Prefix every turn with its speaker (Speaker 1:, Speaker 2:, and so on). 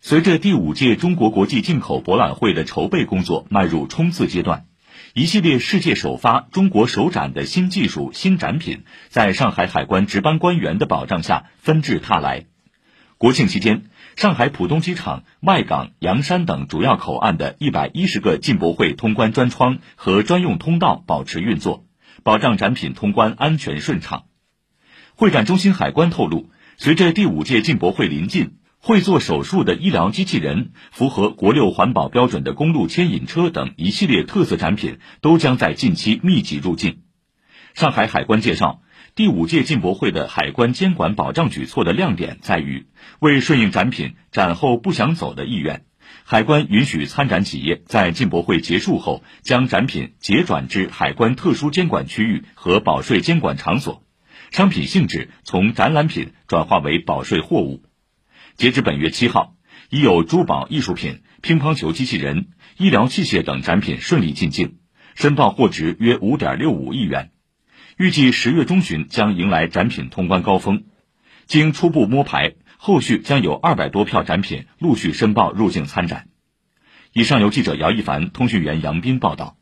Speaker 1: 随着第五届中国国际进口博览会的筹备工作迈入冲刺阶段，一系列世界首发、中国首展的新技术、新展品，在上海海关值班官员的保障下纷至沓来。国庆期间，上海浦东机场、外港、洋山等主要口岸的一百一十个进博会通关专窗和专用通道保持运作，保障展品通关安全顺畅。会展中心海关透露，随着第五届进博会临近，会做手术的医疗机器人、符合国六环保标准的公路牵引车等一系列特色展品都将在近期密集入境。上海海关介绍。第五届进博会的海关监管保障举措的亮点在于，为顺应展品展后不想走的意愿，海关允许参展企业在进博会结束后将展品结转至海关特殊监管区域和保税监管场所，商品性质从展览品转化为保税货物。截至本月七号，已有珠宝艺术品、乒乓球机器人、医疗器械等展品顺利进境，申报货值约五点六五亿元。预计十月中旬将迎来展品通关高峰，经初步摸排，后续将有二百多票展品陆续申报入境参展。以上由记者姚一凡、通讯员杨斌报道。